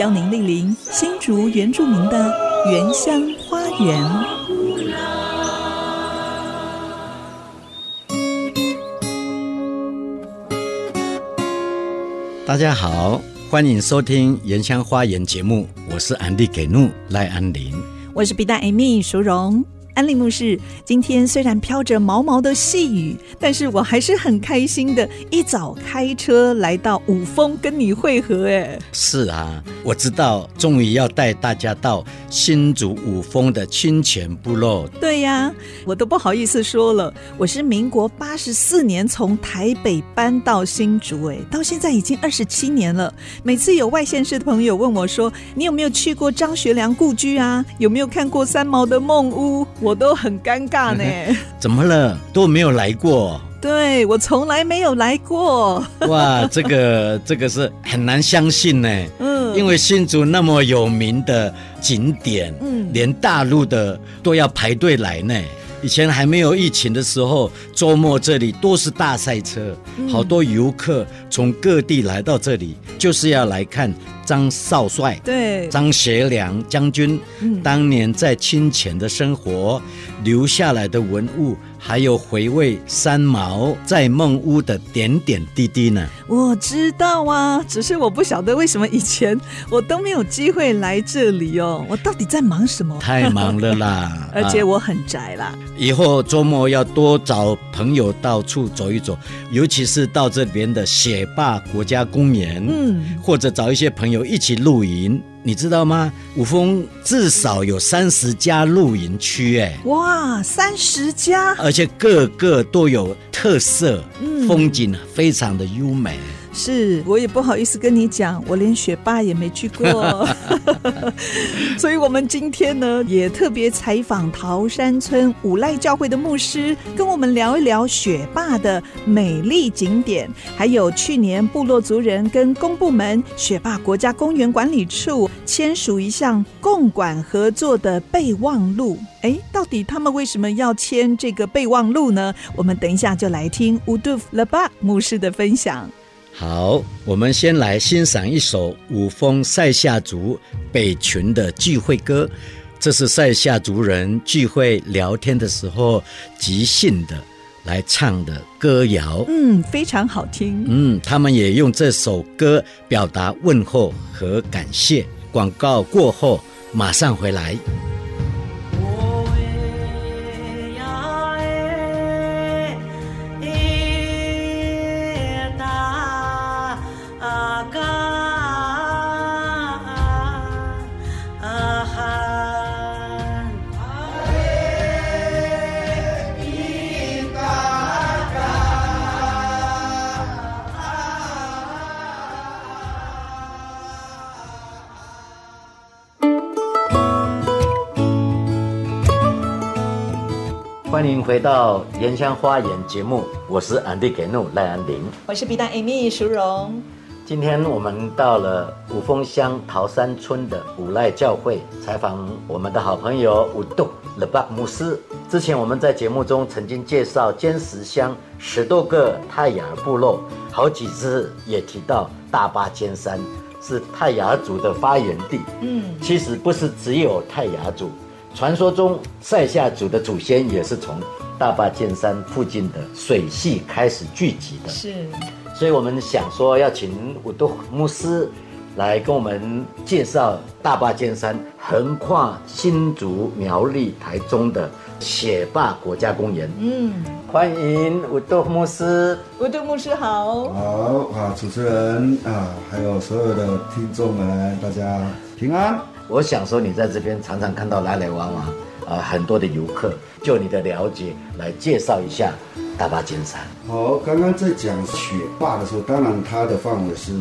邀您莅临新竹原住民的原乡花园。大家好。欢迎收听《原乡花园》节目，我是安迪给怒赖安林，我是比达艾米淑荣。安利牧师，今天虽然飘着毛毛的细雨，但是我还是很开心的，一早开车来到五峰跟你会合。哎，是啊，我知道，终于要带大家到新竹五峰的清泉部落。对呀，我都不好意思说了，我是民国八十四年从台北搬到新竹，哎，到现在已经二十七年了。每次有外县市的朋友问我说，你有没有去过张学良故居啊？有没有看过三毛的梦屋？我都很尴尬呢。怎么了？都没有来过？对，我从来没有来过。哇，这个 这个是很难相信呢。嗯，因为新竹那么有名的景点，嗯，连大陆的都要排队来呢。以前还没有疫情的时候，周末这里都是大赛车，好多游客从各地来到这里，就是要来看张少帅、对张学良将军当年在清泉的生活留下来的文物。还有回味三毛在梦屋的点点滴滴呢。我知道啊，只是我不晓得为什么以前我都没有机会来这里哦。我到底在忙什么？太忙了啦，而且我很宅啦。以后周末要多找朋友到处走一走，尤其是到这边的雪霸国家公园，嗯，或者找一些朋友一起露营。你知道吗？五峰至少有三十家露营区，哎，哇，三十家，而且个个都有特色，嗯，风景非常的优美。是我也不好意思跟你讲，我连雪霸也没去过，所以我们今天呢也特别采访桃山村五赖教会的牧师，跟我们聊一聊雪霸的美丽景点，还有去年部落族人跟公部门雪霸国家公园管理处签署一项共管合作的备忘录。哎，到底他们为什么要签这个备忘录呢？我们等一下就来听乌杜夫勒巴牧师的分享。好，我们先来欣赏一首五峰塞夏族北群的聚会歌。这是塞夏族人聚会聊天的时候即兴的来唱的歌谣。嗯，非常好听。嗯，他们也用这首歌表达问候和感谢。广告过后马上回来。回到《原乡花园》节目，我是安迪给怒赖安林，我是比达艾米淑荣。今天我们到了五峰乡桃山村的五赖教会，采访我们的好朋友五杜勒巴牧师。之前我们在节目中曾经介绍尖石乡十多个泰雅部落，好几次也提到大霸尖山是泰雅族的发源地。嗯，其实不是只有泰雅族。传说中，塞夏族的祖先也是从大坝尖山附近的水系开始聚集的。是，所以我们想说要请乌杜牧师来跟我们介绍大坝尖山横跨新竹、苗栗、台中的雪霸国家公园。嗯，欢迎乌杜牧师。乌杜牧师好。好啊，主持人啊，还有所有的听众们，大家平安。我想说，你在这边常常看到来来往往，啊，很多的游客。就你的了解，来介绍一下大巴尖山。好，刚刚在讲雪霸的时候，当然它的范围是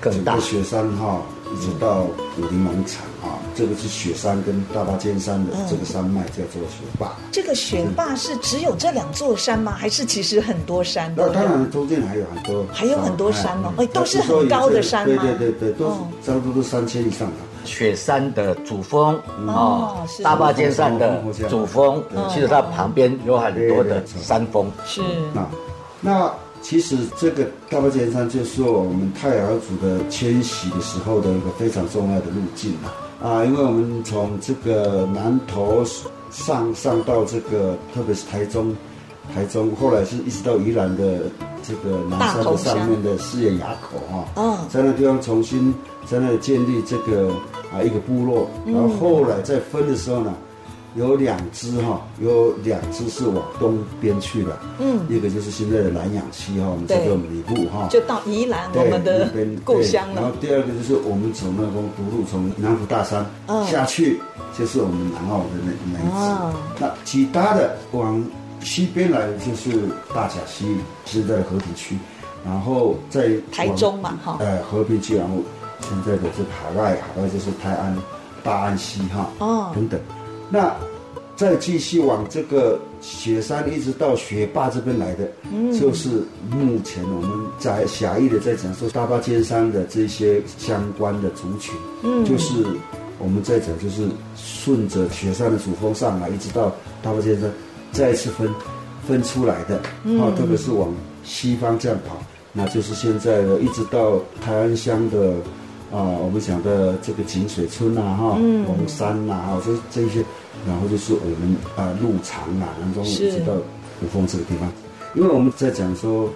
更大。雪山哈，一直到武陵农场啊，这个是雪山跟大巴尖山的这个山脉叫做雪霸。嗯、这个雪霸是只有这两座山吗？还是其实很多山？那当然中间还有很多，还有很多山哦，哎，都是很高的山吗？对对对对，都是差不多都三千以上的。雪山的主峰哦，大霸尖山的主峰，其实它旁边有很多的山峰。是啊，那。其实这个大霸尖山就是我们太阳族的迁徙的时候的一个非常重要的路径啊，因为我们从这个南投上上到这个，特别是台中，台中后来是一直到宜兰的这个南山的上面的四眼垭口哈，嗯，在那地方重新在那里建立这个啊一个部落，然后后来在分的时候呢。有两支哈，有两支是往东边去的，嗯，一个就是现在的南阳溪哈，我们这个米布哈，就到宜兰我们的故乡了。然后第二个就是我们从那个独路从南湖大山下去，就是我们南澳的那那一支。那其他的往西边来就是大甲溪，现在的和平区，然后在台中嘛哈，呃和平区，然后现在的这海外，海外就是泰安、大安溪哈，哦。等等。那再继续往这个雪山一直到雪霸这边来的，嗯，就是目前我们在狭义的在讲说大霸尖山的这些相关的族群，嗯，就是我们在讲就是顺着雪山的主峰上来，一直到大霸尖山再一次分分出来的，嗯，啊，特别是往西方这样跑，那就是现在的一直到台湾乡的。啊，我们讲的这个井水村呐，哈，龙山呐，哈，这这些，然后就是我们啊鹿场啊，然后一直到五峰这个地方，因为我们在讲说，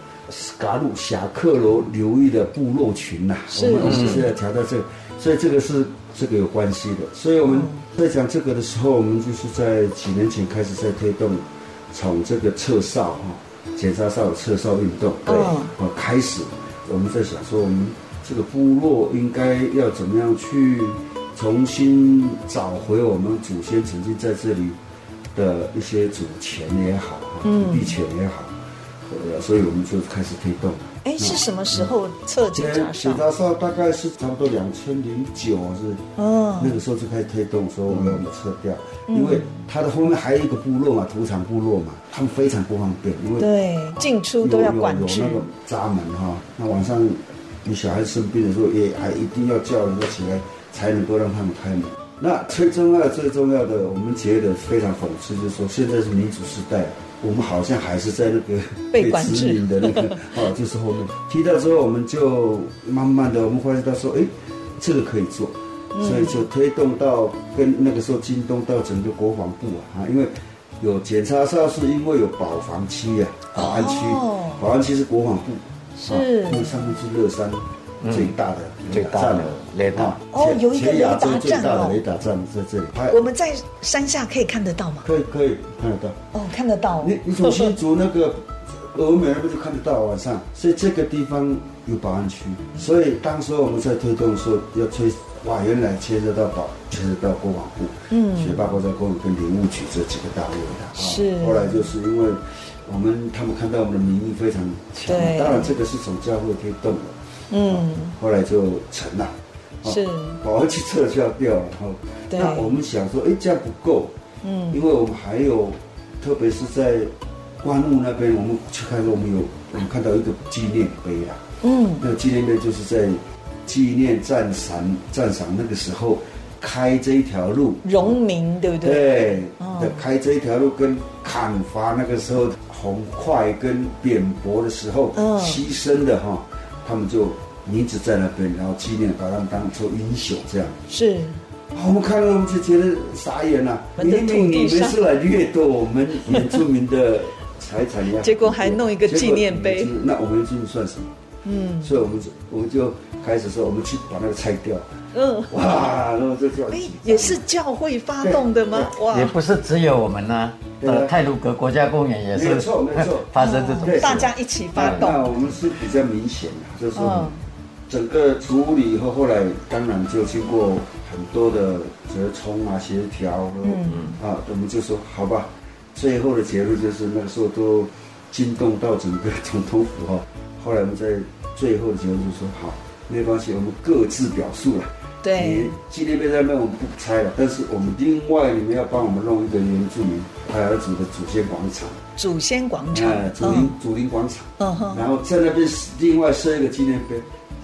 嘎鲁侠克罗流域的部落群呐，我们我们现在调到这个，所以这个是这个有关系的，所以我们在讲这个的时候，我们就是在几年前开始在推动，从这个撤哨哈，检查哨撤哨运动，对，啊开始，我们在想说我们。这个部落应该要怎么样去重新找回我们祖先曾经在这里的一些祖钱也好，土地钱也好，呃，所以我们就开始推动。哎，是什么时候撤检查哨？检查哨大概是差不多两千零九是，嗯，那个时候就开始推动，说我们要撤掉，因为它的后面还有一个部落嘛，土场部落嘛，他们非常不方便，因为对进出都要管制，有那个闸门哈，那晚上。你小孩生病的时候，也还一定要叫人家起来，才能够让他们开门。那最重要、最重要的，我们觉得非常讽刺，就是说现在是民主时代，我们好像还是在那个 被殖民的那个，哦，就是后面提到之后，我们就慢慢的，我们发现到说，哎，这个可以做，所以就推动到跟那个时候京东到整个国防部啊，因为有检查哨，是因为有保防区啊，保安区，保安区是国防部。是，因为上面是乐山最大的最大的雷达哦，有一个雷达站雷达站在这里。我们在山下可以看得到吗？可以，可以看得到。哦，看得到。你你从新竹那个峨眉那边就看得到晚上，所以这个地方有保安区。所以当时我们在推动说要推，哇，原来牵涉到保，牵涉到国防部，嗯，雪霸国家公园跟林务局这几个单位的。是。后来就是因为。我们他们看到我们的民意非常强，当然这个是从教会推动的，嗯，后来就成了，是。保安去撤销掉了，然后，那我们想说，哎，这样不够，嗯，因为我们还有，特别是在关务那边，我们去看，我们有我们看到一个纪念碑啊，嗯，那个纪念碑就是在纪念战赏战赏那个时候开这一条路，荣民对不对？对，开这一条路跟砍伐那个时候。红块跟扁柏的时候，牺牲的哈，他们就名字在那边，然后纪念，把他们当做英雄这样。是，我们看到我们就觉得傻眼了。明明你们是来掠夺我们原住民的财产呀，结果还弄一个纪念碑，那我们原住民算什么？嗯，所以我们就我们就开始说，我们去把那个拆掉。嗯，哇，然后就叫哎，也是教会发动的吗？哇，也不是只有我们呢。呃，泰鲁格国家公园也是，没错没错，发生这种，大家一起发动。那我们是比较明显的，就是整个处理以后，后来当然就经过很多的折冲啊、协调，嗯啊，我们就说好吧，最后的结论就是那个时候都惊动到整个总统府哈。后来我们在最后的结论就说好，没关系，我们各自表述了。对，纪念碑在那边我们不拆了，但是我们另外你们要帮我们弄一个原住民泰雅族的祖先广场。祖先广场，哎，祖灵祖灵广场。嗯哼。然后在那边另外设一个纪念碑。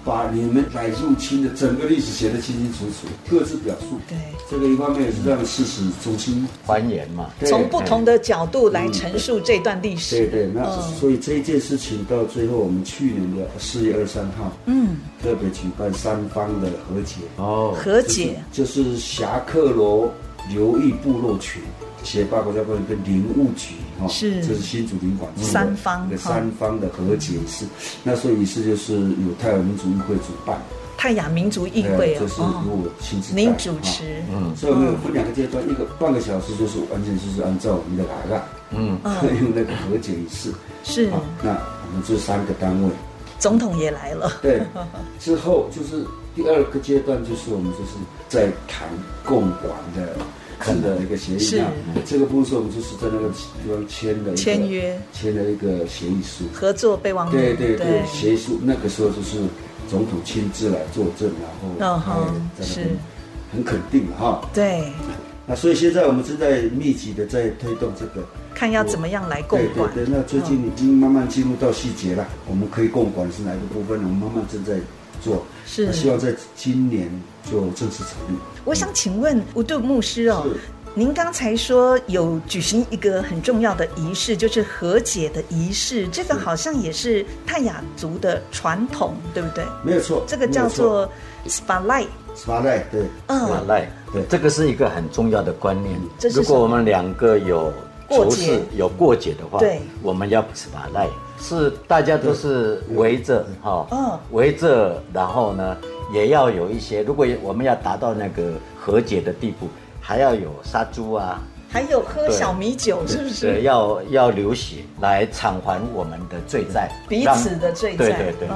把你们来入侵的整个历史写得清清楚楚，各自表述。对，这个一方面也是让事实重新还原嘛，从不同的角度来陈述这段历史。对对，那所以这一件事情到最后，我们去年的四月二十三号，嗯，特别举办三方的和解。哦，和解就是侠客罗流域部落群。协办国家公园跟林务局哈，是，这是新竹林馆三方的三方的和解仪式。那所以仪式就是由泰雅民族议会主办，泰雅民族议会啊就是由我亲自您主持，嗯，所以我们有分两个阶段，一个半个小时就是完全就是按照我们的来了，嗯，用那个和解仪式。是。那我们这三个单位，总统也来了，对，之后就是第二个阶段就是我们就是在谈共管的。看的一个协议，是这个部分我们就是在那个地方签的签约，签了一个协议书，合作备忘录。对对对，协议书那个时候就是总统亲自来作证，然后是很肯定哈。对，那所以现在我们正在密集的在推动这个，看要怎么样来共管。对对，那最近已经慢慢进入到细节了，我们可以共管是哪一个部分？我们慢慢正在做，是。希望在今年就正式成立。我想请问吴杜牧师哦，您刚才说有举行一个很重要的仪式，就是和解的仪式，这个好像也是泰雅族的传统，对不对？没有错，这个叫做 Spalai。Spalai 对，嗯，Spalai 对，这个是一个很重要的观念。如果我们两个有仇视、有过节的话，对，我们要 Spalai，是大家都是围着哈，嗯，围着，然后呢？也要有一些，如果我们要达到那个和解的地步，还要有杀猪啊，还有喝小米酒，是不是？对，要要流血来偿还我们的罪债，彼此的罪债。对对对对，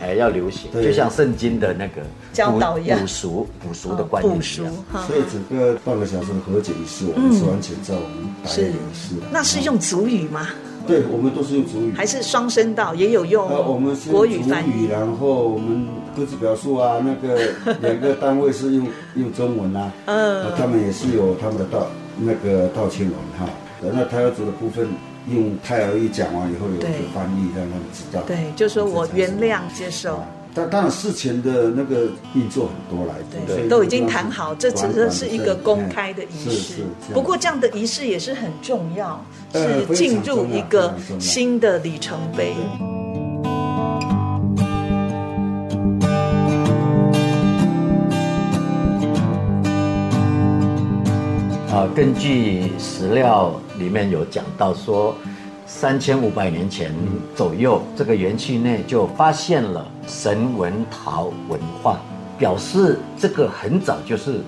哎，要流血，就像圣经的那个教导一样，补赎补赎的观念一样。所以整个半个小时的和解仪式，我们吃完全照我们打印仪式。那是用族语吗？对，我们都是用主语，还是双声道，也有用。我们是国语翻译，然后我们各自表述啊。那个 两个单位是用用中文啊，嗯，他们也是有他们的道那个道歉文哈。那胎儿族的部分用泰雅语讲完以后，有一个翻译让他们知道。对，就说我原谅接受。但当然，事前的那个运作很多来，对，都已经谈好，这只是是一个公开的仪式。不过这样的仪式也是很重要，是进入一个新的里程碑。啊，根据史料里面有讲到说。三千五百年前左右，这个园区内就发现了神文陶文化，表示这个很早就是，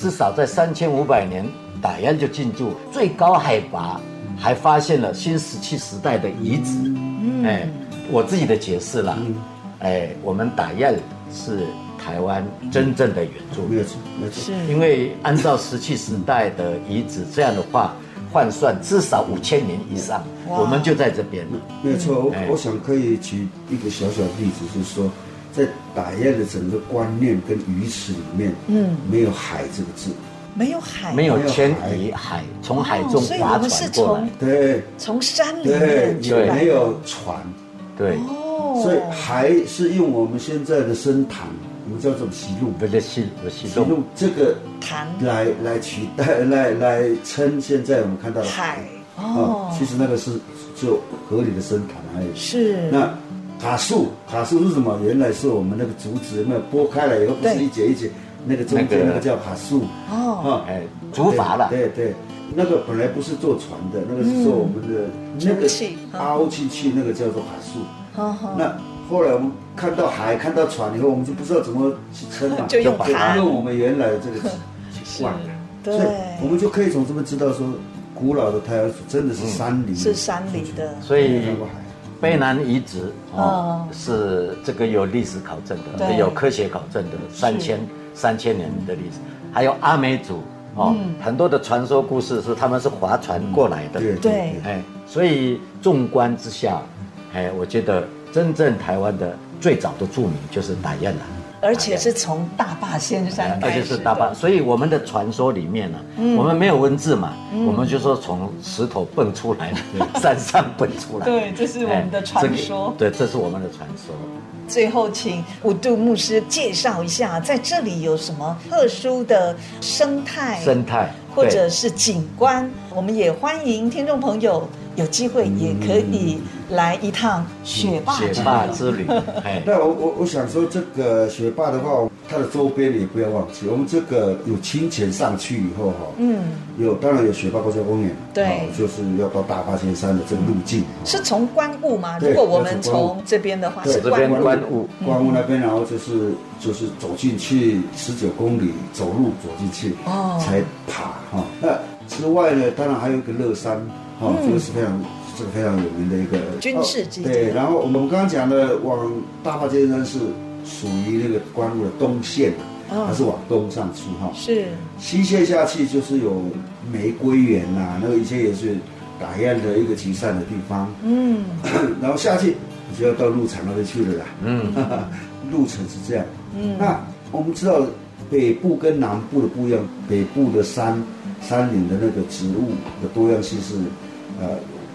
至少在三千五百年，打雁就进驻，最高海拔，还发现了新石器时代的遗址。哎，我自己的解释了，哎，我们打雁是台湾真正的原住民，是，因为按照石器时代的遗址这样的话。换算至少五千年以上，我们就在这边了。没有错，我我想可以举一个小小的例子，就是说，在打压的整个观念跟语词里面，嗯，没有海这个字，没有海，没有迁移海，从海中划船过来，对，从山里面，对，没有船，对，哦。所以海是用我们现在的深潭。我们叫做溪路，不是溪，溪路这个潭来来取代来来称现在我们看到的海哦，其实那个是就河里的深潭而已。是。那卡树，卡树是什么？原来是我们那个竹子，有没有剥开了以后不是一节一节，那个中间那个。叫卡树哦，哎，竹筏了。对对，那个本来不是坐船的，那个是做我们的那个凹进去，那个叫做卡树。那。后来我们看到海，看到船以后，我们就不知道怎么去撑了，就用盘，用我们原来的这个习惯，所以我们就可以从这边知道说，古老的太阳族真的是山里，是山里的。所以卑南遗址哦，是这个有历史考证的，有科学考证的，三千三千年的历史。还有阿美族哦，很多的传说故事是他们是划船过来的，对，哎，所以纵观之下，哎，我觉得。真正台湾的最早的著名就是打雁了，而且是从大坝仙山开始，而且是大坝，所以我们的传说里面呢、啊，嗯、我们没有文字嘛，嗯、我们就说从石头蹦出来，嗯、山上蹦出来，对，这是我们的传说，对，这是我们的传说。最后，请五度牧师介绍一下，在这里有什么特殊的生态、生态或者是景观，我们也欢迎听众朋友。有机会也可以来一趟雪霸雪霸之旅。那我我我想说，这个雪霸的话，它的周边也不要忘记。我们这个有清泉上去以后哈，嗯，有当然有雪霸国家公园，对，就是要到大霸尖山的这个路径。是从观雾吗？如果我们从这边的话，是这边观雾，观雾那边，然后就是就是走进去十九公里，走路走进去，哦，才爬哈。那之外呢，当然还有一个乐山。哦，这个是非常，这个非常有名的一个军事基地。对，然后我们刚刚讲的往大坝尖山是属于那个观雾的东线，它是往东上去哈。是。西线下去就是有玫瑰园呐，那个以前也是打雁的一个集散的地方。嗯。然后下去你就要到鹿场那边去了啦。嗯。路程是这样。嗯。那我们知道北部跟南部的不一样，北部的山山林的那个植物的多样性是。呃，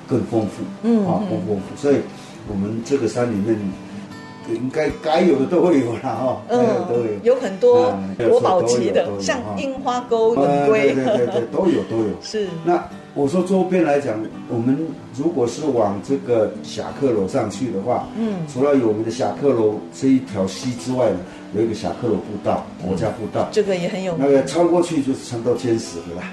更丰富，嗯，啊，更丰富，所以，我们这个山里面，应该该有的都会有了哈，嗯，都有，有很多国宝级的，像樱花沟、冷龟，对对对对，都有都有。是。那我说周边来讲，我们如果是往这个侠客楼上去的话，嗯，除了有我们的侠客楼这一条溪之外呢，有一个侠客楼步道，国家步道，这个也很有名。那个穿过去就是穿到尖石的了。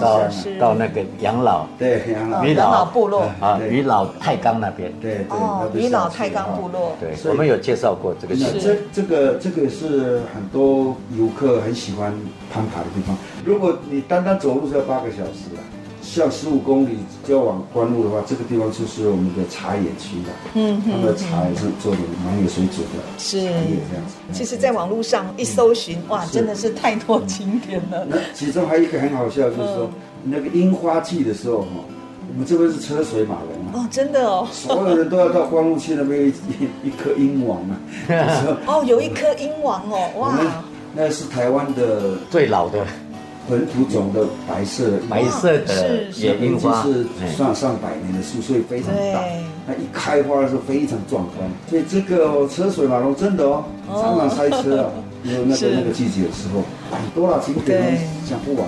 到到那个养老，对养老。渔老部落。啊，渔老太冈那边，对对，渔老太冈部落，对，我们有介绍过这个。这这个这个是很多游客很喜欢攀爬的地方。如果你单单走路是要八个小时啊。像十五公里就要往关路的话，这个地方就是我们的茶园区的。嗯，他们的茶也是做的蛮有水准的。是，这样子。其实，在网络上一搜寻，哇，真的是太多景点了。那其中还有一个很好笑，就是说那个樱花季的时候哈，我们这边是车水马龙啊。哦，真的哦。所有人都要到光雾去那边一一颗樱王啊。哦，有一颗樱王哦，哇。那是台湾的最老的。本土种的白色白色的野樱花，是上上百年的树，所以非常大。它一开花的时候非常壮观，所以这个车水马龙真的哦，常常塞车啊。有那个那个季节的时候，很多了景点讲不完。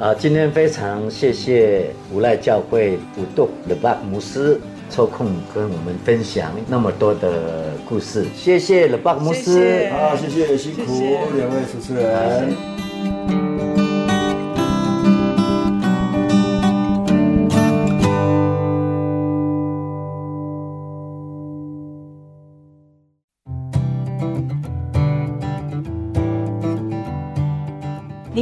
啊，今天非常谢谢无赖教会舞度勒巴姆斯抽空跟我们分享那么多的故事，谢谢勒巴姆斯，好，谢谢辛苦两位主持人。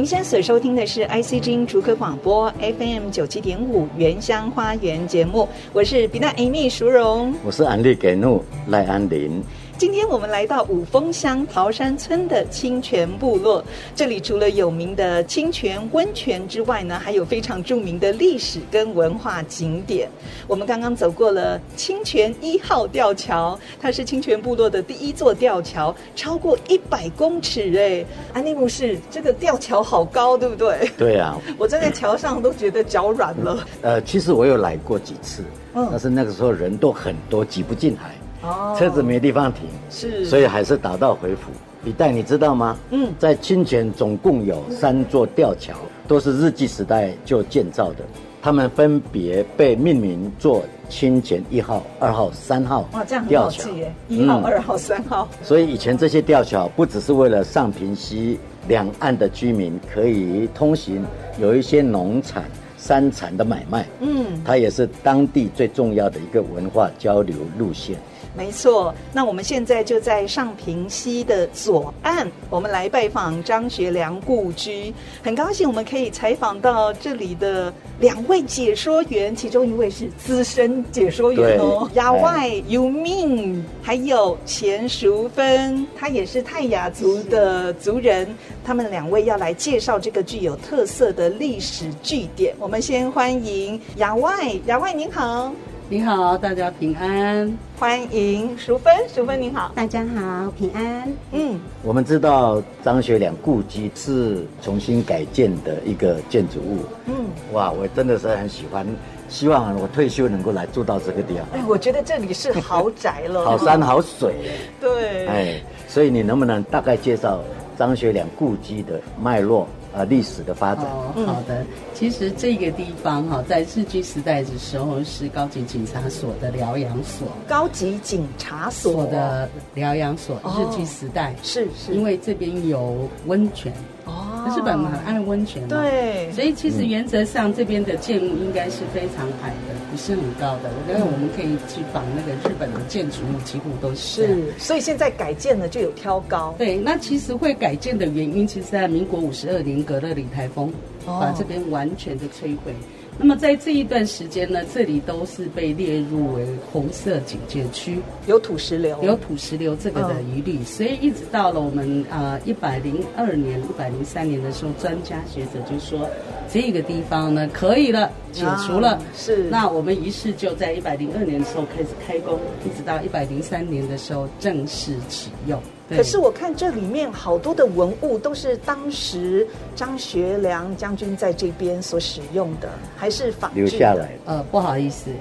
您现在所收听的是 ICG 竹科广播 FM 九七点五原乡花园节目，我是比娜 Amy 淑荣，我是安利给怒赖安林。今天我们来到五峰乡桃山村的清泉部落，这里除了有名的清泉温泉之外呢，还有非常著名的历史跟文化景点。我们刚刚走过了清泉一号吊桥，它是清泉部落的第一座吊桥，超过一百公尺哎，安利牧师，这个吊桥好高，对不对？对啊，我站在桥上都觉得脚软了。呃，其实我有来过几次，嗯，但是那个时候人都很多，挤不进来。哦，车子没地方停，是，所以还是打道回府。李代，你知道吗？嗯，在清泉总共有三座吊桥，都是日据时代就建造的，他们分别被命名做清泉一号、二号、三号。哇，这样很好记耶！一号、二号、三号。所以以前这些吊桥不只是为了上平溪两岸的居民可以通行，有一些农产。山产的买卖，嗯，它也是当地最重要的一个文化交流路线。没错，那我们现在就在上平溪的左岸，我们来拜访张学良故居。很高兴我们可以采访到这里的两位解说员，其中一位是资深解说员哦，亚外尤命，还有钱淑芬，她也是泰雅族的族人。他们两位要来介绍这个具有特色的历史据点。我们先欢迎亚外，亚外您好。你好，大家平安，欢迎淑芬，淑芬您好，大家好，平安。嗯，我们知道张学良故居是重新改建的一个建筑物。嗯，哇，我真的是很喜欢，希望我退休能够来住到这个地方。哎，我觉得这里是豪宅了，好山好水。对，哎，所以你能不能大概介绍张学良故居的脉络？呃，历史的发展。哦，好的。其实这个地方哈，在日据时代的时候是高级警察所的疗养所。高级警察所的疗养所，日据时代是是，因为这边有温泉。哦，日本很爱温泉嘛，对，所以其实原则上这边的建物应该是非常矮的，不是很高的。我觉得我们可以去仿那个日本的建筑物，几乎都是。是，所以现在改建了就有挑高。对，那其实会改建的原因，其实在民国五十二年格勒里台风，把这边完全的摧毁。那么在这一段时间呢，这里都是被列入为红色警戒区，有土石流，有土石流这个的疑虑，所以一直到了我们呃一百零二年、一百零三年的时候，专家学者就说这个地方呢可以了，解除了。是，那我们于是就在一百零二年的时候开始开工，一直到一百零三年的时候正式启用。可是我看这里面好多的文物都是当时张学良将军在这边所使用的，还是仿留下来？呃，不好意思，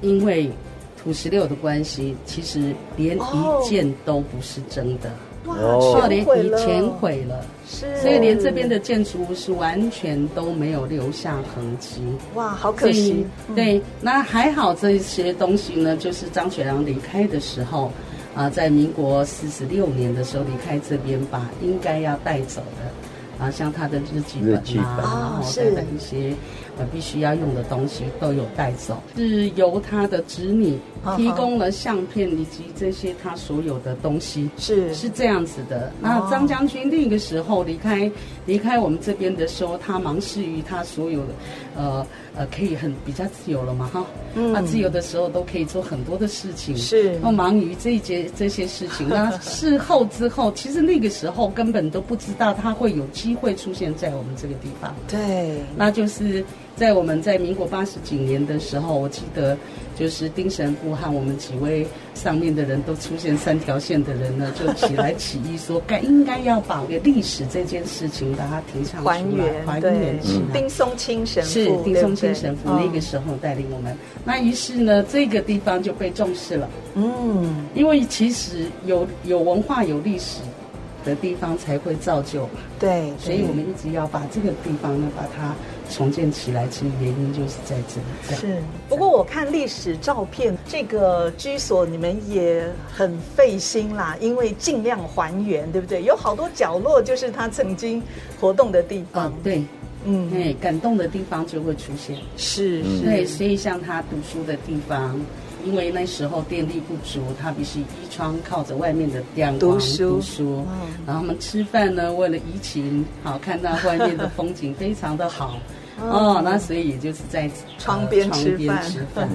因为土石流的关系，其实连一件都不是真的。哇，全毁了，全毁了，是，所以连这边的建筑物是完全都没有留下痕迹。哇，好可惜。对，那还好，这些东西呢，就是张学良离开的时候。啊，在民国四十六年的时候离开这边，把应该要带走的，啊，像他的日记本啊，本。然后等等一些呃必须要用的东西都有带走，是由他的子女提供了相片以及这些他所有的东西，是是这样子的。那张将军那个时候离开离开我们这边的时候，他忙事于他所有的呃。呃，可以很比较自由了嘛，哈，嗯，他自由的时候都可以做很多的事情，是，那忙于这一节这些事情，那事后之后，其实那个时候根本都不知道他会有机会出现在我们这个地方，对，那就是。在我们在民国八十几年的时候，我记得就是丁神父和我们几位上面的人都出现三条线的人呢，就起来起义说，该应该要把个历史这件事情把它提倡出来，还原还原起来。丁松青神父是丁松青神父那个时候带领我们，那于是呢，这个地方就被重视了。嗯，因为其实有有文化有历史的地方才会造就嘛。对，所以我们一直要把这个地方呢，把它。重建起来，其实原因就是在这里。是，不过我看历史照片，这个居所你们也很费心啦，因为尽量还原，对不对？有好多角落就是他曾经活动的地方。哦、对，嗯，哎，感动的地方就会出现。是，是，对，所以像他读书的地方，因为那时候电力不足，他必须依窗靠着外面的阳光读书。读书嗯、然后我们吃饭呢，为了怡情，好看到外面的风景 非常的好。哦，那所以也就是在窗边吃饭。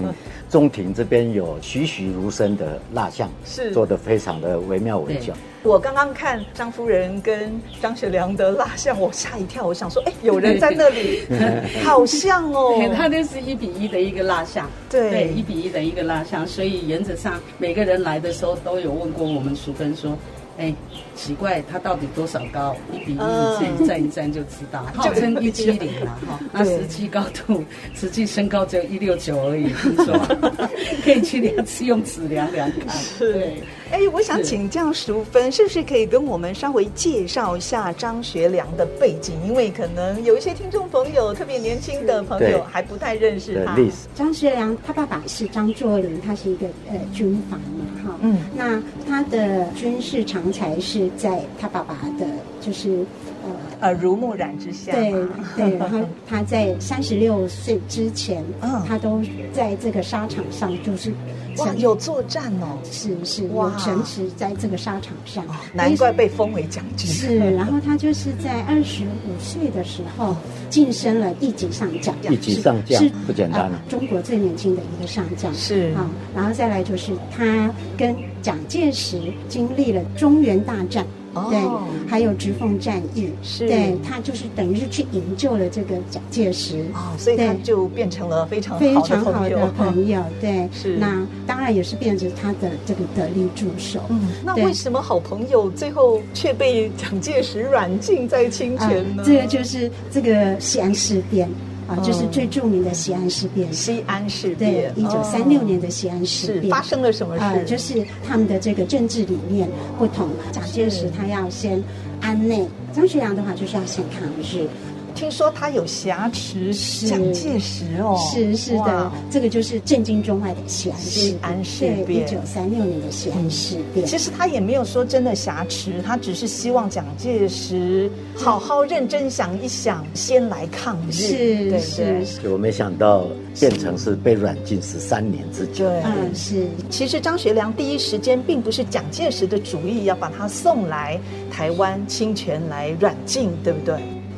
中庭这边有栩栩如生的蜡像，是做的非常的惟妙惟肖。我刚刚看张夫人跟张学良的蜡像，我吓一跳，我想说，哎，有人在那里，好像哦。他那是一比一的一个蜡像，对，一比一的一个蜡像。所以原则上，每个人来的时候都有问过我们淑芬说。哎，奇怪，它到底多少高？一比一，自己站一站就知道。号称一七零嘛，哈，那实际高度，实际身高只有一六九而已。听说 可以去量次，用尺量量看。对。哎，我想请教淑芬，是不是可以跟我们稍微介绍一下张学良的背景？因为可能有一些听众朋友，特别年轻的朋友还不太认识他。张学良，他爸爸是张作霖，他是一个呃军阀嘛，哈。嗯。那他的军事长。才是在他爸爸的，就是呃耳濡目染之下。对 对，然后他在三十六岁之前，嗯，他都在这个沙场上，就是哇，有作战哦，是是，有城池在这个沙场上，难怪被封为将军。是，然后他就是在二十五岁的时候晋升了一级上将，一级上将是不简单，中国最年轻的一个上将。是。啊，然后再来就是他跟。蒋介石经历了中原大战，哦、对，还有直奉战役，是对他就是等于是去营救了这个蒋介石哦，所以他就变成了非常非常好的朋友，对，是那当然也是变成他的这个得力助手。嗯，那为什么好朋友最后却被蒋介石软禁在清泉呢？呃、这个就是这个西安事变。啊，就是最著名的西安事变。西安事变，对，一九三六年的西安事变，发生了什么事？啊，就是他们的这个政治理念不同。蒋介石他要先安内，张学良的话就是要先抗日。听说他有挟持蒋介石哦，是是的，这个就是震惊中外的西安西安事变，一九三六年的西安事变。其实他也没有说真的挟持，他只是希望蒋介石好好认真想一想，先来抗日。是是，就我没想到变成是被软禁十三年之久。对，嗯，是。其实张学良第一时间并不是蒋介石的主意，要把他送来台湾清泉来软禁，对不对？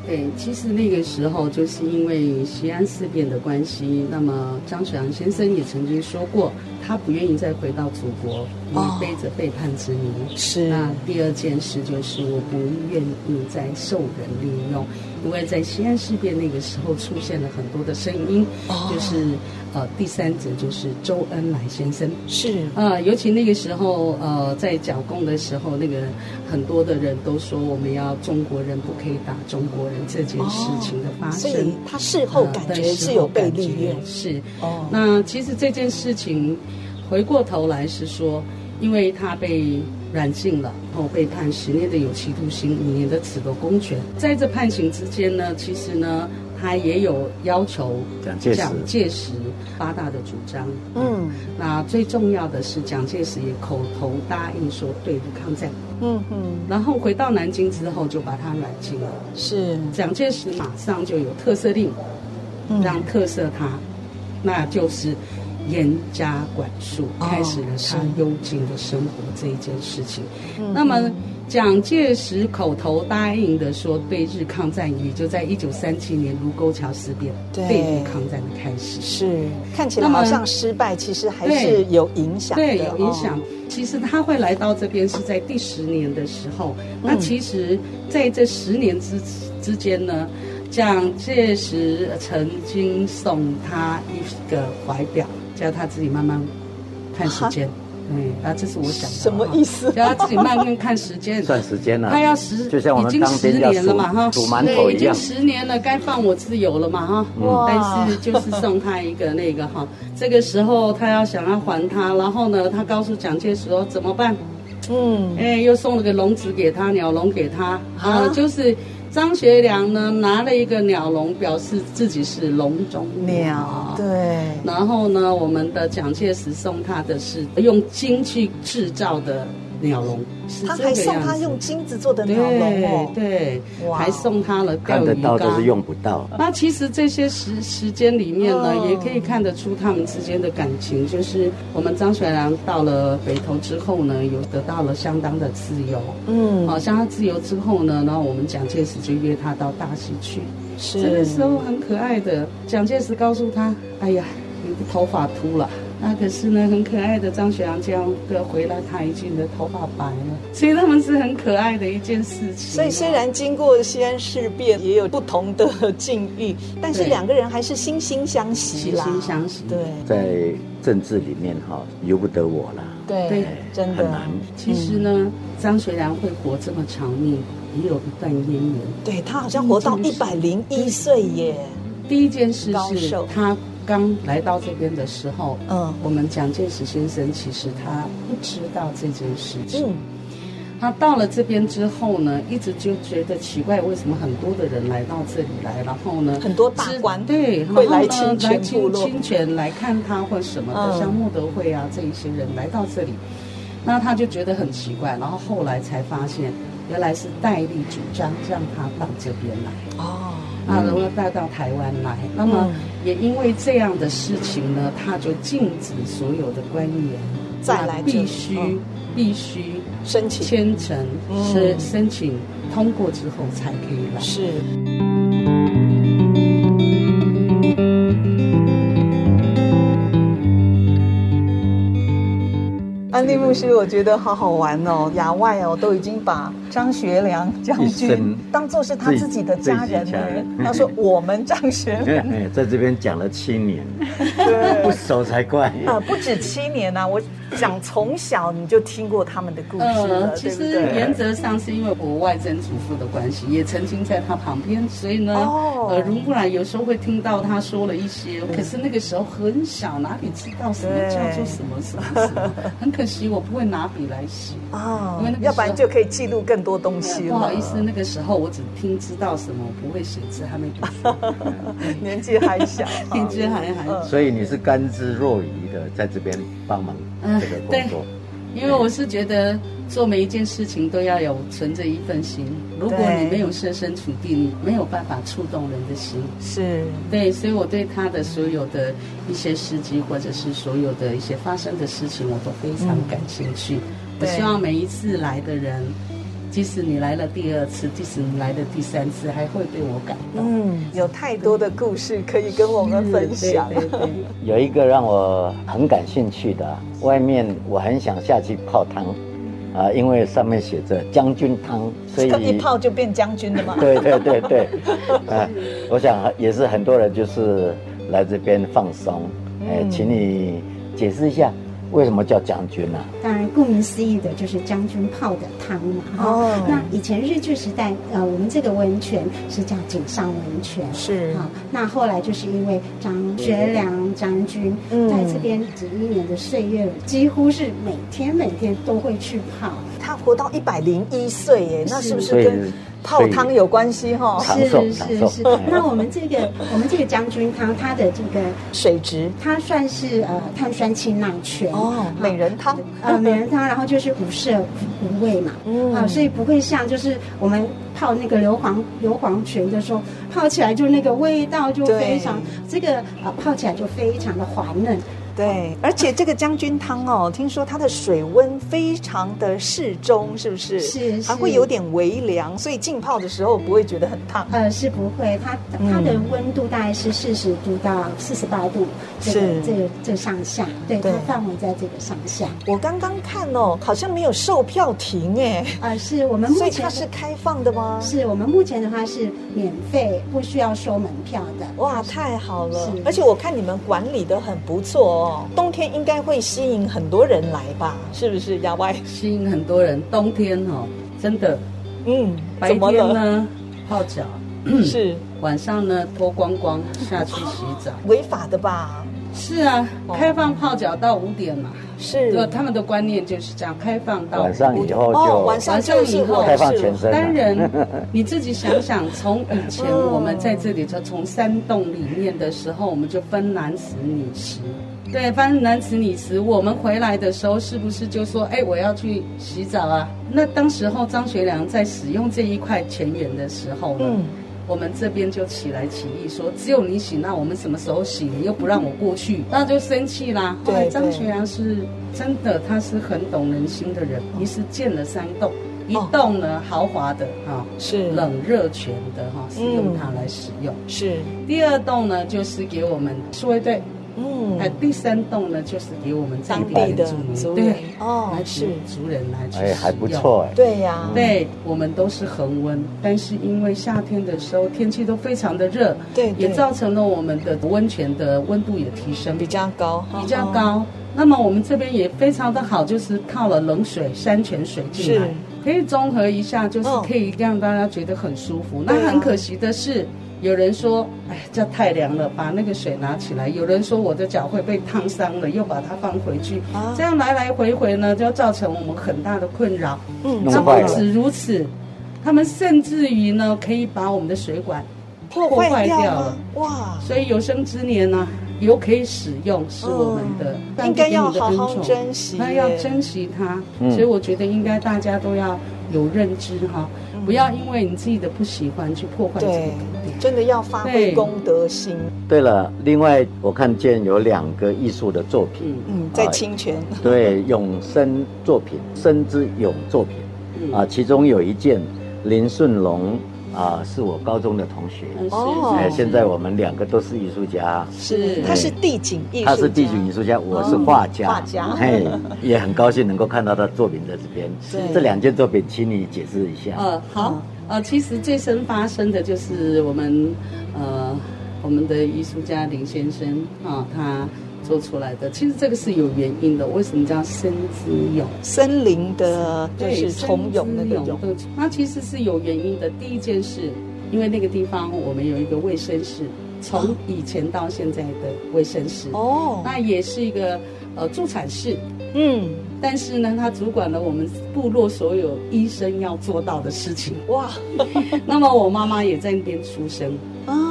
对，其实那个时候就是因为西安事变的关系，那么张学良先生也曾经说过，他不愿意再回到祖国，因为背着背叛之名。是。那第二件事就是我不愿意再受人利用，因为在西安事变那个时候出现了很多的声音，哦、就是。呃，第三者就是周恩来先生，是。啊、呃，尤其那个时候，呃，在剿共的时候，那个很多的人都说我们要中国人不可以打中国人这件事情的发生，哦、所以他事后感觉是有被利用，呃、是哦。那其实这件事情回过头来是说，因为他被软禁了，然后被判十年的有期徒刑，五年的褫夺公权，在这判刑之间呢，其实呢。他也有要求蒋介石八大的主张，嗯，那最重要的是蒋介石也口头答应说对日抗战，嗯嗯，然后回到南京之后就把他软禁了，是。蒋介石马上就有特赦令，让特赦他，那就是严加管束，开始了他幽静的生活这一件事情，那么。蒋介石口头答应的说对日抗战，也就在一九三七年卢沟桥事变对日抗战的开始。是看起来好像失败，其实还是有影响。对，有影响。其实他会来到这边是在第十年的时候。嗯、那其实在这十年之之间呢，蒋介石曾经送他一个怀表，叫他自己慢慢看时间。嗯，啊，这是我想的。什么意思？叫他自己慢慢看时间，算时间了。他要十，就像我们当兵要数数馒头一样。已经十年了，该放我自由了嘛，哈。哇！但是就是送他一个那个哈，这个时候他要想要还他，然后呢，他告诉蒋介石说怎么办？嗯，哎，又送了个笼子给他，鸟笼给他，啊，就是。张学良呢，拿了一个鸟笼，表示自己是笼中鸟。对。然后呢，我们的蒋介石送他的是用金去制造的鸟笼。他还送他用金子做的鸟笼哦，对，还送他了钓鱼竿。看得到都是用不到。那其实这些时时间里面呢，也可以看得出他们之间的感情。就是我们张学良到了北投之后呢，有得到了相当的自由。嗯，好，像他自由之后呢，然后我们蒋介石就约他到大溪去。是。这个时候很可爱的，蒋介石告诉他：“哎呀，你的头发秃了。”那可是呢，很可爱的张学良这样的回来，他已经的头发白了，所以他们是很可爱的一件事情。所以虽然经过西安事变，也有不同的境遇，但是两个人还是惺惺相惜啦。惺惺相惜，对。在政治里面哈，由不得我了。对，对真的。很难。其实呢，张学良会活这么长命，也有一段渊源。对，他好像活到一百零一岁耶。第一件事是他。刚来到这边的时候，嗯，我们蒋介石先生其实他不知道这件事情。嗯，他到了这边之后呢，一直就觉得奇怪，为什么很多的人来到这里来，然后呢，很多大官对会来清泉来清清泉来看他或什么的，嗯、像穆德惠啊这一些人来到这里，那他就觉得很奇怪，然后后来才发现，原来是戴笠主张让他到这边来。哦。啊，然后带到台湾来，那么也因为这样的事情呢，他就禁止所有的官员再来，必须必须申请。签证申申请通过之后才可以来。是。安利牧师，我觉得好好玩哦，亚外哦都已经把。张学良将军当做是他自己的家人呢。他说：“我们张学良 在这边讲了七年，对，不熟才怪啊！不止七年呐，我讲从小你就听过他们的故事了。其实原则上是因为我外曾祖父的关系，也曾经在他旁边，所以呢，耳濡目染，有时候会听到他说了一些。可是那个时候很小，哪里知道什么叫做什么什么什么？很可惜，我不会拿笔来写啊，因为那要不然就可以记录更多东西。不好意思，那个时候我只听知道什么，我不会写字，还没读书，年纪还小，年纪还还。所以你是甘之若饴的，在这边帮忙这个工作。因为我是觉得做每一件事情都要有存着一份心，如果你没有设身处地，你没有办法触动人的心。是对，所以我对他的所有的一些事迹，或者是所有的一些发生的事情，我都非常感兴趣。嗯、我希望每一次来的人。即使你来了第二次，即使你来了第三次，还会被我感动。嗯，有太多的故事可以跟我们分享。对对对，有一个让我很感兴趣的，外面我很想下去泡汤，啊，因为上面写着将军汤，所以一泡就变将军了嘛？对对对对，啊，我想也是很多人就是来这边放松。哎，请你解释一下。为什么叫将军呢？当然，顾名思义的就是将军泡的汤嘛。哦，那以前日据时代，呃，我们这个温泉是叫井上温泉。是啊，那后来就是因为张学良将军在这边几一年的岁月，几乎是每天每天都会去泡。他活到一百零一岁耶，那是不是跟？泡汤有关系哈，是是是。那我们这个 我们这个将军汤，它的这个水质，它算是呃碳酸氢钠泉。哦，美人汤。呃美人汤，然后就是无色无味嘛，嗯。啊，所以不会像就是我们泡那个硫磺硫磺泉的时候，泡起来就那个味道就非常这个啊泡起来就非常的滑嫩。对，而且这个将军汤哦，听说它的水温非常的适中，是不是？是，还会有点微凉，所以浸泡的时候不会觉得很烫。呃，是不会，它它的温度大概是四十度到四十八度，这个这个这上下，对，它范围在这个上下。我刚刚看哦，好像没有售票亭哎。啊，是我们目前它是开放的吗？是我们目前的话是免费，不需要收门票的。哇，太好了！而且我看你们管理的很不错哦。冬天应该会吸引很多人来吧？是不是？亚歪吸引很多人。冬天哦，真的，嗯，白天呢泡脚，是晚上呢脱光光下去洗澡，违法的吧？是啊，开放泡脚到五点嘛，是，他们的观念就是这样，开放到晚上以后就晚上以后开放全身。当然，你自己想想，从以前我们在这里就从山洞里面的时候，我们就分男死女池。对，反正男池女池，我们回来的时候是不是就说，哎，我要去洗澡啊？那当时候张学良在使用这一块泉源的时候呢，嗯、我们这边就起来起义说，只有你洗，那我们什么时候洗？你又不让我过去，那就生气啦。对，张学良是真的，他是很懂人心的人。于是建了三栋，一栋呢豪华的哈，是冷热泉的哈，是用它来使用。是第二栋呢，就是给我们数位队。嗯，哎，第三栋呢，就是给我们当地的族人，对，哦，是。族人来去使用，哎，还不错哎，对呀，对，我们都是恒温，但是因为夏天的时候天气都非常的热，对，也造成了我们的温泉的温度也提升。比较高，比较高。那么我们这边也非常的好，就是靠了冷水山泉水进来，可以综合一下，就是可以让大家觉得很舒服。那很可惜的是。有人说：“哎，这太凉了，把那个水拿起来。”有人说：“我的脚会被烫伤了，又把它放回去。”啊，这样来来回回呢，就造成我们很大的困扰。嗯，那不止如此，他们甚至于呢，可以把我们的水管破坏掉了。哇！所以有生之年呢，油可以使用，是我们的，应该要好好珍惜，那要珍惜它。所以我觉得应该大家都要有认知哈。不要因为你自己的不喜欢去破坏这个土地，真的要发挥公德心。对了，另外我看见有两个艺术的作品，嗯，在清泉，对，永生作品，生之永作品，啊，其中有一件林顺龙啊，是我高中的同学。哦，哎，现在我们两个都是艺术家。是，他是地景艺术家，他是地景艺术家，我是画家。画家，嘿，也很高兴能够看到他作品在这边。这两件作品，请你解释一下。呃，好，呃，其实最深发生的就是我们，呃，我们的艺术家林先生啊，他。做出来的，其实这个是有原因的。为什么叫生之勇？森林的，就是从永那个永。它其实是有原因的。第一件事，因为那个地方我们有一个卫生室，从以前到现在的卫生室。哦。那也是一个呃助产士。嗯。但是呢，他主管了我们部落所有医生要做到的事情。哇。那么我妈妈也在那边出生。哦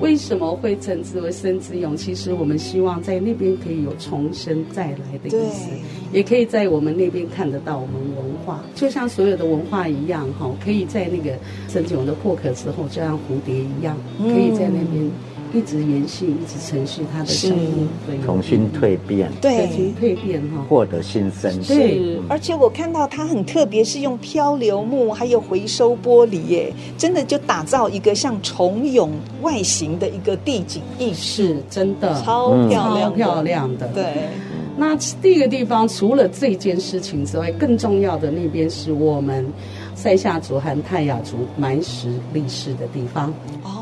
为什么会称之为生之勇？其实我们希望在那边可以有重生再来的意思，也可以在我们那边看得到我们文化，就像所有的文化一样，哈，可以在那个生之勇的破壳之后，就像蝴蝶一样，可以在那边。一直延续，一直承续它的生命，重新蜕变，对，重新蜕变哈，获得新生。是，而且我看到它很特别，是用漂流木还有回收玻璃，耶，真的就打造一个像重永外形的一个地景意识，真的。超漂亮，漂亮的。对，那第一个地方除了这件事情之外，更重要的那边是我们塞夏族和泰雅族埋石立誓的地方。哦。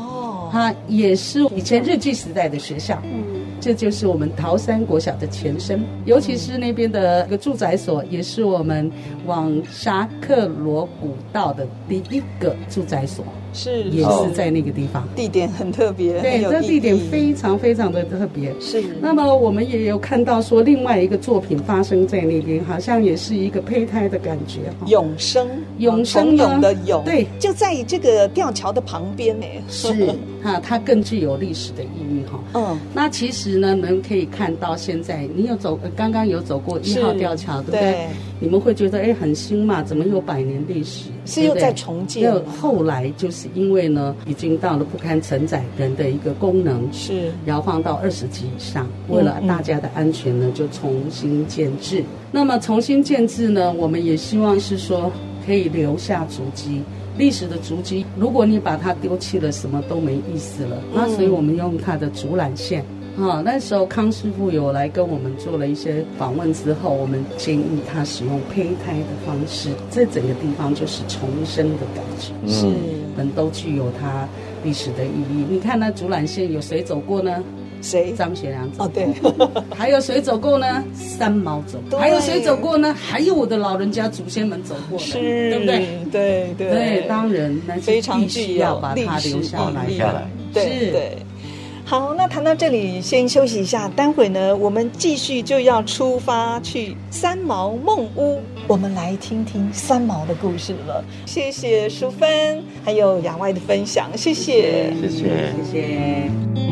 它也是以前日据时代的学校，嗯，这就是我们桃山国小的前身，尤其是那边的一个住宅所，也是我们往沙克罗古道的第一个住宅所。是，也是在那个地方，地点很特别，对，这地点非常非常的特别。是，那么我们也有看到说，另外一个作品发生在那边，好像也是一个胚胎的感觉。永生，永生永的永，对，就在这个吊桥的旁边呢。是，哈，它更具有历史的意义哈。嗯，那其实呢，能可以看到现在，你有走，刚刚有走过一号吊桥，对不对？你们会觉得哎，很新嘛？怎么有百年历史？是又在重建？后来就是因为呢，已经到了不堪承载人的一个功能，是摇晃到二十级以上。为了大家的安全呢，就重新建制。那么重新建制呢，我们也希望是说可以留下足迹，历史的足迹。如果你把它丢弃了，什么都没意思了。那所以我们用它的竹缆线。啊，那时候康师傅有来跟我们做了一些访问之后，我们建议他使用胚胎的方式，这整个地方就是重生的感觉，是，们都具有它历史的意义。你看那竹缆线有谁走过呢？谁？张学良走过。哦，对。还有谁走过呢？三毛走过。还有谁走过呢？还有我的老人家祖先们走过，是，对不对？对对对，当然，非常需要把它留下来，下来，对对。好，那谈到这里，先休息一下。待会呢，我们继续就要出发去三毛梦屋，我们来听听三毛的故事了。谢谢淑芬还有亚外的分享，谢谢，谢谢，谢谢。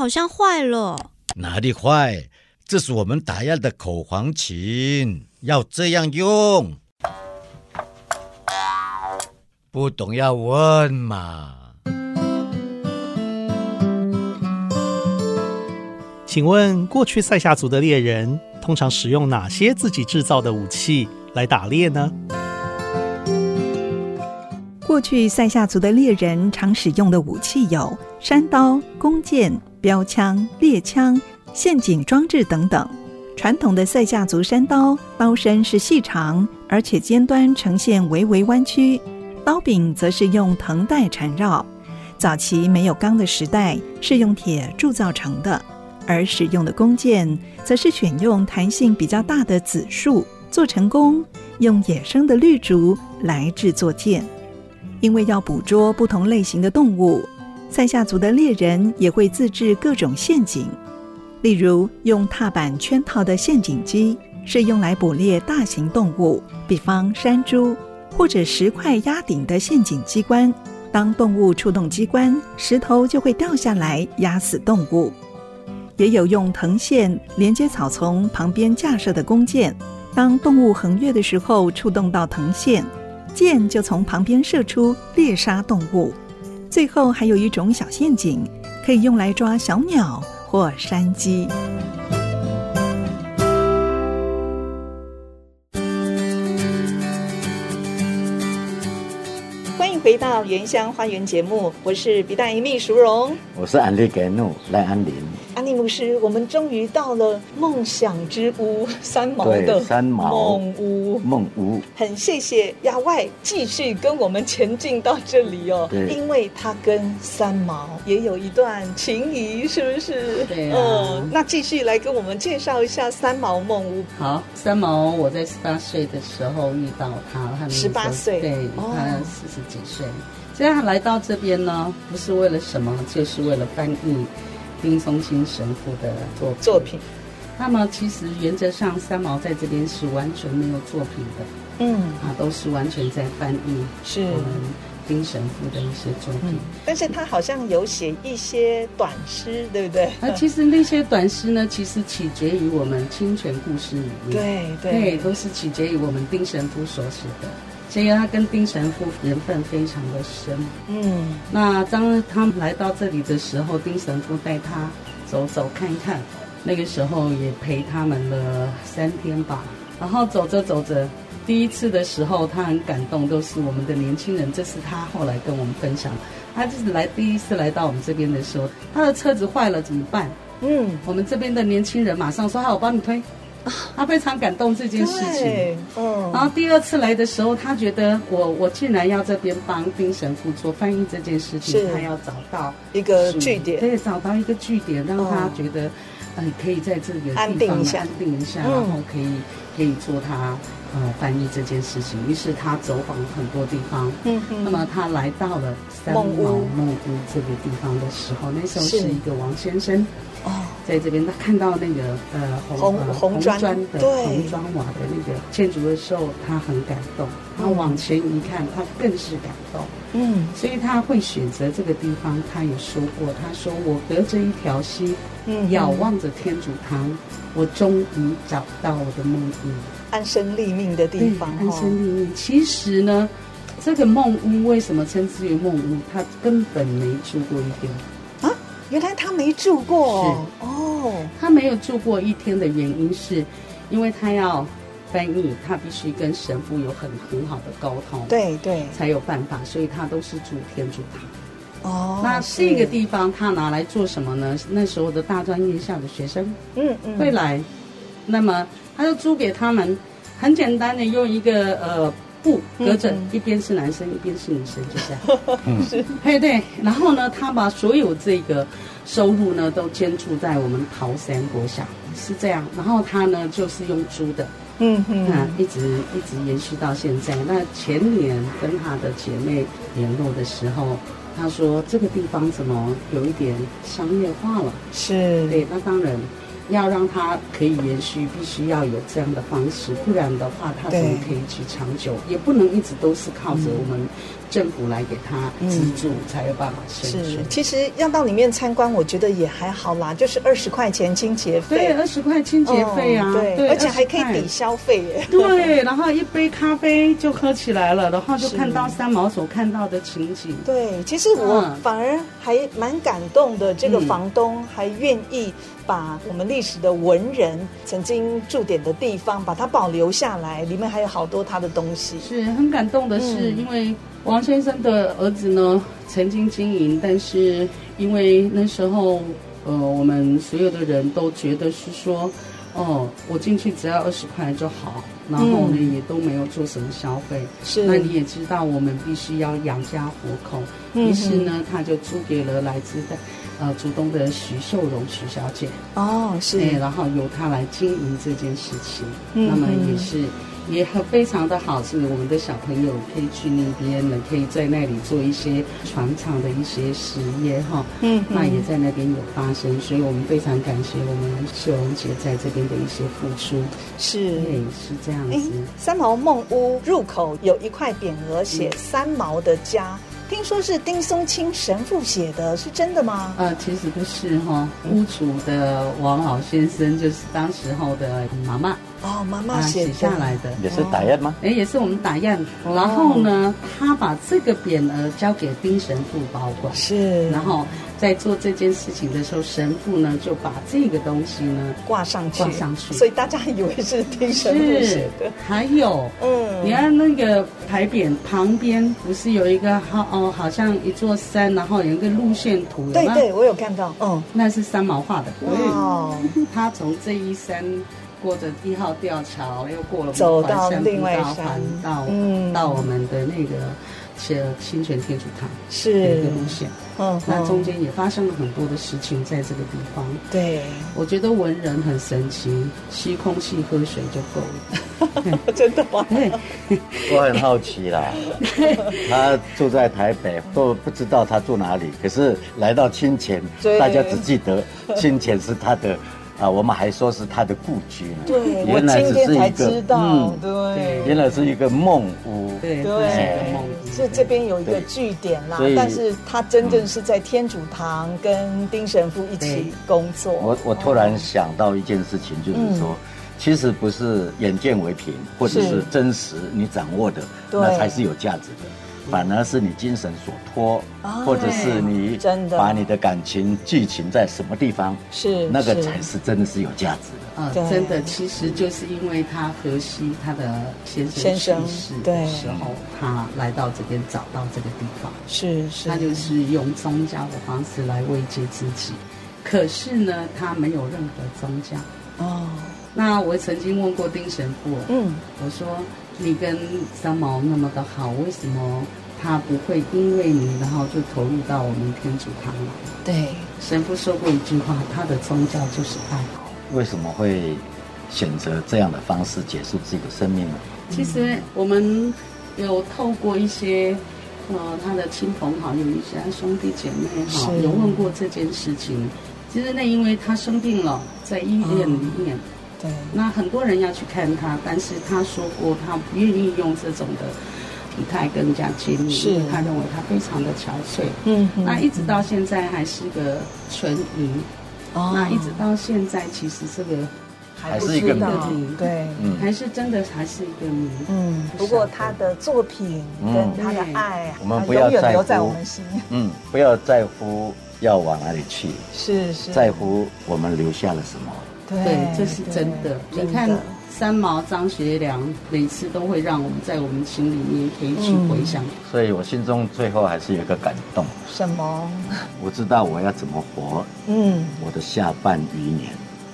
好像坏了，哪里坏？这是我们打样的口簧琴，要这样用。不懂要问嘛。请问，过去赛夏族的猎人通常使用哪些自己制造的武器来打猎呢？过去赛夏族的猎人常使用的武器有山刀、弓箭。标枪、猎枪、陷阱装置等等。传统的赛夏族山刀，刀身是细长，而且尖端呈现微微弯曲；刀柄则是用藤带缠绕。早期没有钢的时代，是用铁铸造成的。而使用的弓箭，则是选用弹性比较大的紫树做成弓，用野生的绿竹来制作箭。因为要捕捉不同类型的动物。塞夏族的猎人也会自制各种陷阱，例如用踏板圈套的陷阱机是用来捕猎大型动物，比方山猪；或者石块压顶的陷阱机关，当动物触动机关，石头就会掉下来压死动物。也有用藤线连接草丛旁边架设的弓箭，当动物横越的时候触动到藤线，箭就从旁边射出猎杀动物。最后还有一种小陷阱，可以用来抓小鸟或山鸡。欢迎回到原乡花园节目，我是比大姨秘淑荣，我是安利格诺赖安林。安利牧师，我们终于到了梦想之屋 三毛的三毛梦屋。梦屋，很谢谢亚外继续跟我们前进到这里哦，因为他跟三毛也有一段情谊，是不是？对啊。嗯，那继续来跟我们介绍一下三毛梦屋。好，三毛，我在十八岁的时候遇到他，他十八岁，对，他四十几岁。这样来到这边呢，不是为了什么，就是为了翻译。丁松青神父的作品。作品，那么其实原则上三毛在这边是完全没有作品的，嗯。啊，都是完全在翻译是。我们丁神父的一些作品。嗯、但是他好像有写一些短诗，对不对？啊，其实那些短诗呢，其实取决于我们清泉故事里面，对对，对，都是取决于我们丁神父所写的。所以他跟丁神父缘分非常的深。嗯，那当他们来到这里的时候，丁神父带他走走看看。那个时候也陪他们了三天吧。然后走着走着，第一次的时候他很感动，都是我们的年轻人。这是他后来跟我们分享，他就是来第一次来到我们这边的时候，他的车子坏了怎么办？嗯，我们这边的年轻人马上说：“好，我帮你推。” 他非常感动这件事情，嗯，然后第二次来的时候，他觉得我我竟然要这边帮丁神父做翻译这件事情，他要找到一个据点，对，找到一个据点，让他觉得，嗯、呃，可以在这个地方安定一下，安定一下，然后可以可以做他呃翻译这件事情。于是他走访很多地方，嗯嗯，那么他来到了三毛木屋这个地方的时候，那时候是一个王先生。哦，在这边他看到那个呃红红砖的红砖瓦的那个建筑的时候，他很感动。他往前一看，他更是感动。嗯，所以他会选择这个地方。他也说过，他说：“我隔着一条溪，嗯，仰望着天主堂，我终于找到我的梦屋，安身立命的地方。安身立命。其实呢，这个梦屋为什么称之为梦屋？他根本没住过一天。”原来他没住过，是哦，他没有住过一天的原因是，因为他要翻译，他必须跟神父有很很好的沟通，对对，才有办法，所以他都是住天主堂。哦，那这个地方他拿来做什么呢？那时候的大专院校的学生，嗯嗯，会来，那么他就租给他们，很简单的用一个呃。布隔着，一边是男生，一边是女生，就这样。嗯，是，嘿，对。然后呢，他把所有这个收入呢，都捐助在我们桃山国小，是这样。然后他呢，就是用租的，嗯嗯，啊，一直一直延续到现在。那前年跟他的姐妹联络的时候，他说这个地方怎么有一点商业化了？是，对，那当然。要让它可以延续，必须要有这样的方式，不然的话，它怎么可以去长久？也不能一直都是靠着我们政府来给他资助，嗯、才有办法生存。是，其实要到里面参观，我觉得也还好啦，就是二十块钱清洁费。对，二十块清洁费啊，对，对，而且还可以抵消费耶。对，然后一杯咖啡就喝起来了，然后就看到三毛所看到的情景。对，其实我反而还蛮感动的，这个房东还愿意。把我们历史的文人曾经驻点的地方，把它保留下来，里面还有好多他的东西。是很感动的是，因为王先生的儿子呢曾经经营，但是因为那时候，呃，我们所有的人都觉得是说，哦，我进去只要二十块就好，然后呢、嗯、也都没有做什么消费。是，那你也知道，我们必须要养家糊口，于是呢，他就租给了来自的。呃，竹东的徐秀荣徐小姐。哦，是，对，然后由她来经营这件事情，嗯、那么也是也很非常的好，是我们的小朋友可以去那边呢，可以在那里做一些船厂的一些实验哈，嗯，那也在那边有发生，所以我们非常感谢我们秀荣姐在这边的一些付出，是，对，是这样子。三毛梦屋入口有一块匾额写“三毛的家”。听说是丁松青神父写的，是真的吗？呃，其实不是哈，屋主的王老先生就是当时候的妈妈。哦，妈妈写、啊、下来的也是打样吗？哎，也是我们打样。哦、然后呢，他把这个匾额交给丁神父保管。是。然后在做这件事情的时候，神父呢就把这个东西呢挂上去，挂上去。所以大家以为是听神父写的。还有，嗯，你看那个牌匾旁边不是有一个好哦，好像一座山，然后有一个路线图？对对，我有看到。哦，那是三毛画的。哇，他从这一山。过着一号吊桥，又过了走到另外山，到嗯，到我们的那个清清泉天主堂是一个路线。嗯，那中间也发生了很多的事情，在这个地方。对，我觉得文人很神奇，吸空气喝水就够了。真的吗？对，我很好奇啦。他住在台北，都不知道他住哪里。可是来到清泉，大家只记得清泉是他的。啊，我们还说是他的故居呢。对，原来只是一个嗯，对，原来是一个梦屋。对对，是这边有一个据点啦，但是他真正是在天主堂跟丁神父一起工作。我我突然想到一件事情，就是说，其实不是眼见为凭，或者是真实你掌握的，那才是有价值的。反而是你精神所托，或者是你把你的感情寄情在什么地方，是那个才是真的是有价值的。啊，真的，其实就是因为他荷西他的先生去世的时候，他来到这边找到这个地方，是是，他就是用宗教的方式来慰藉自己。可是呢，他没有任何宗教。哦，那我曾经问过丁神父，嗯，我说你跟三毛那么的好，为什么？他不会因为你，然后就投入到我们天主堂来。对，神父说过一句话，他的宗教就是爱。为什么会选择这样的方式结束自己的生命呢？其实我们有透过一些呃他的亲朋好友、一些兄弟姐妹哈，有问过这件事情。其实那因为他生病了，在医院里面，嗯、对，那很多人要去看他，但是他说过他不愿意用这种的。体态更加精明，是他认为他非常的憔悴。嗯，那一直到现在还是个存疑。哦，那一直到现在，其实这个还是一个谜。对，嗯，还是真的还是一个谜。嗯，不过他的作品跟他的爱，我们不要在乎，留在我们心。嗯，不要在乎要往哪里去，是是，在乎我们留下了什么。对，这是真的。你看。三毛、张学良每次都会让我们在我们心里面可以去回想，嗯，所以我心中最后还是有一个感动。什么？我知道我要怎么活。嗯，我的下半余年。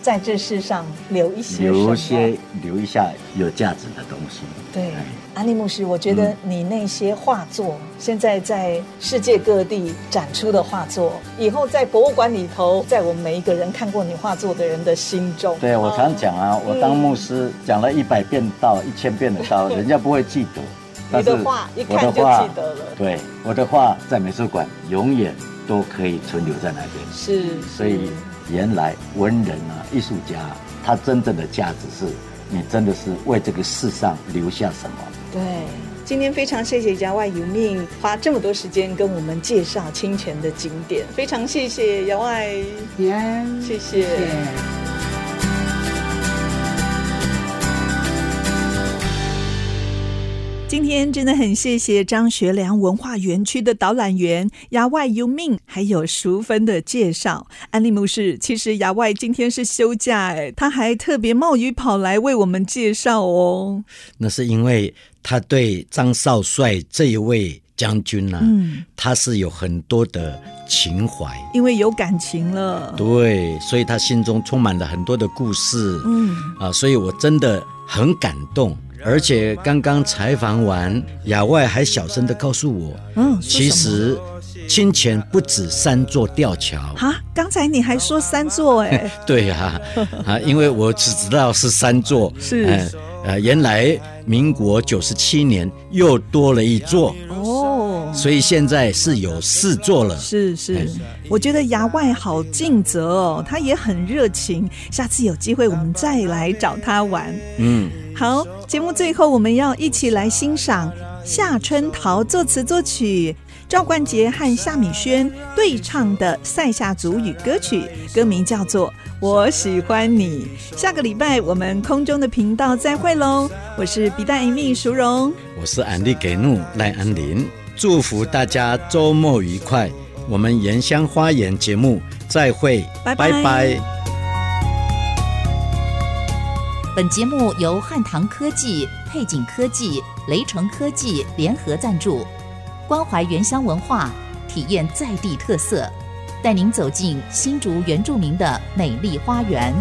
在这世上留一些，留一些，留一下有价值的东西。对，安利牧师，我觉得你那些画作，嗯、现在在世界各地展出的画作，以后在博物馆里头，在我们每一个人看过你画作的人的心中。对，我常讲啊，我当牧师讲了一百遍到，一千遍的道，人家不会记得。你的画一看就记得了。对，我的画在美术馆永远都可以存留在那边。是，所以。原来文人啊，艺术家，他真正的价值是，你真的是为这个世上留下什么？对，今天非常谢谢姚外有命花这么多时间跟我们介绍清泉的景点，非常谢谢姚外，谢。谢今天真的很谢谢张学良文化园区的导览员牙外尤命，还有淑芬的介绍。安利牧师，其实牙外今天是休假，哎，他还特别冒雨跑来为我们介绍哦。那是因为他对张少帅这一位将军呢、啊，嗯，他是有很多的情怀，因为有感情了。对，所以他心中充满了很多的故事。嗯，啊，所以我真的很感动。而且刚刚采访完，亚外还小声的告诉我，嗯，其实清泉不止三座吊桥啊。刚才你还说三座哎、欸？对呀、啊，啊，因为我只知道是三座，是呃，呃，原来民国九十七年又多了一座哦，所以现在是有事做了。是是，嗯、我觉得牙外好尽责哦，他也很热情，下次有机会我们再来找他玩。嗯。好，节目最后我们要一起来欣赏夏春桃作词作曲，赵冠杰和夏米轩对唱的塞夏族语歌曲，歌名叫做《我喜欢你》。下个礼拜我们空中的频道再会喽！我是比大 Amy 淑荣，我是安利给怒赖安林，祝福大家周末愉快，我们原乡花园节目再会，拜拜。拜拜本节目由汉唐科技、配景科技、雷城科技联合赞助，关怀原乡文化，体验在地特色，带您走进新竹原住民的美丽花园。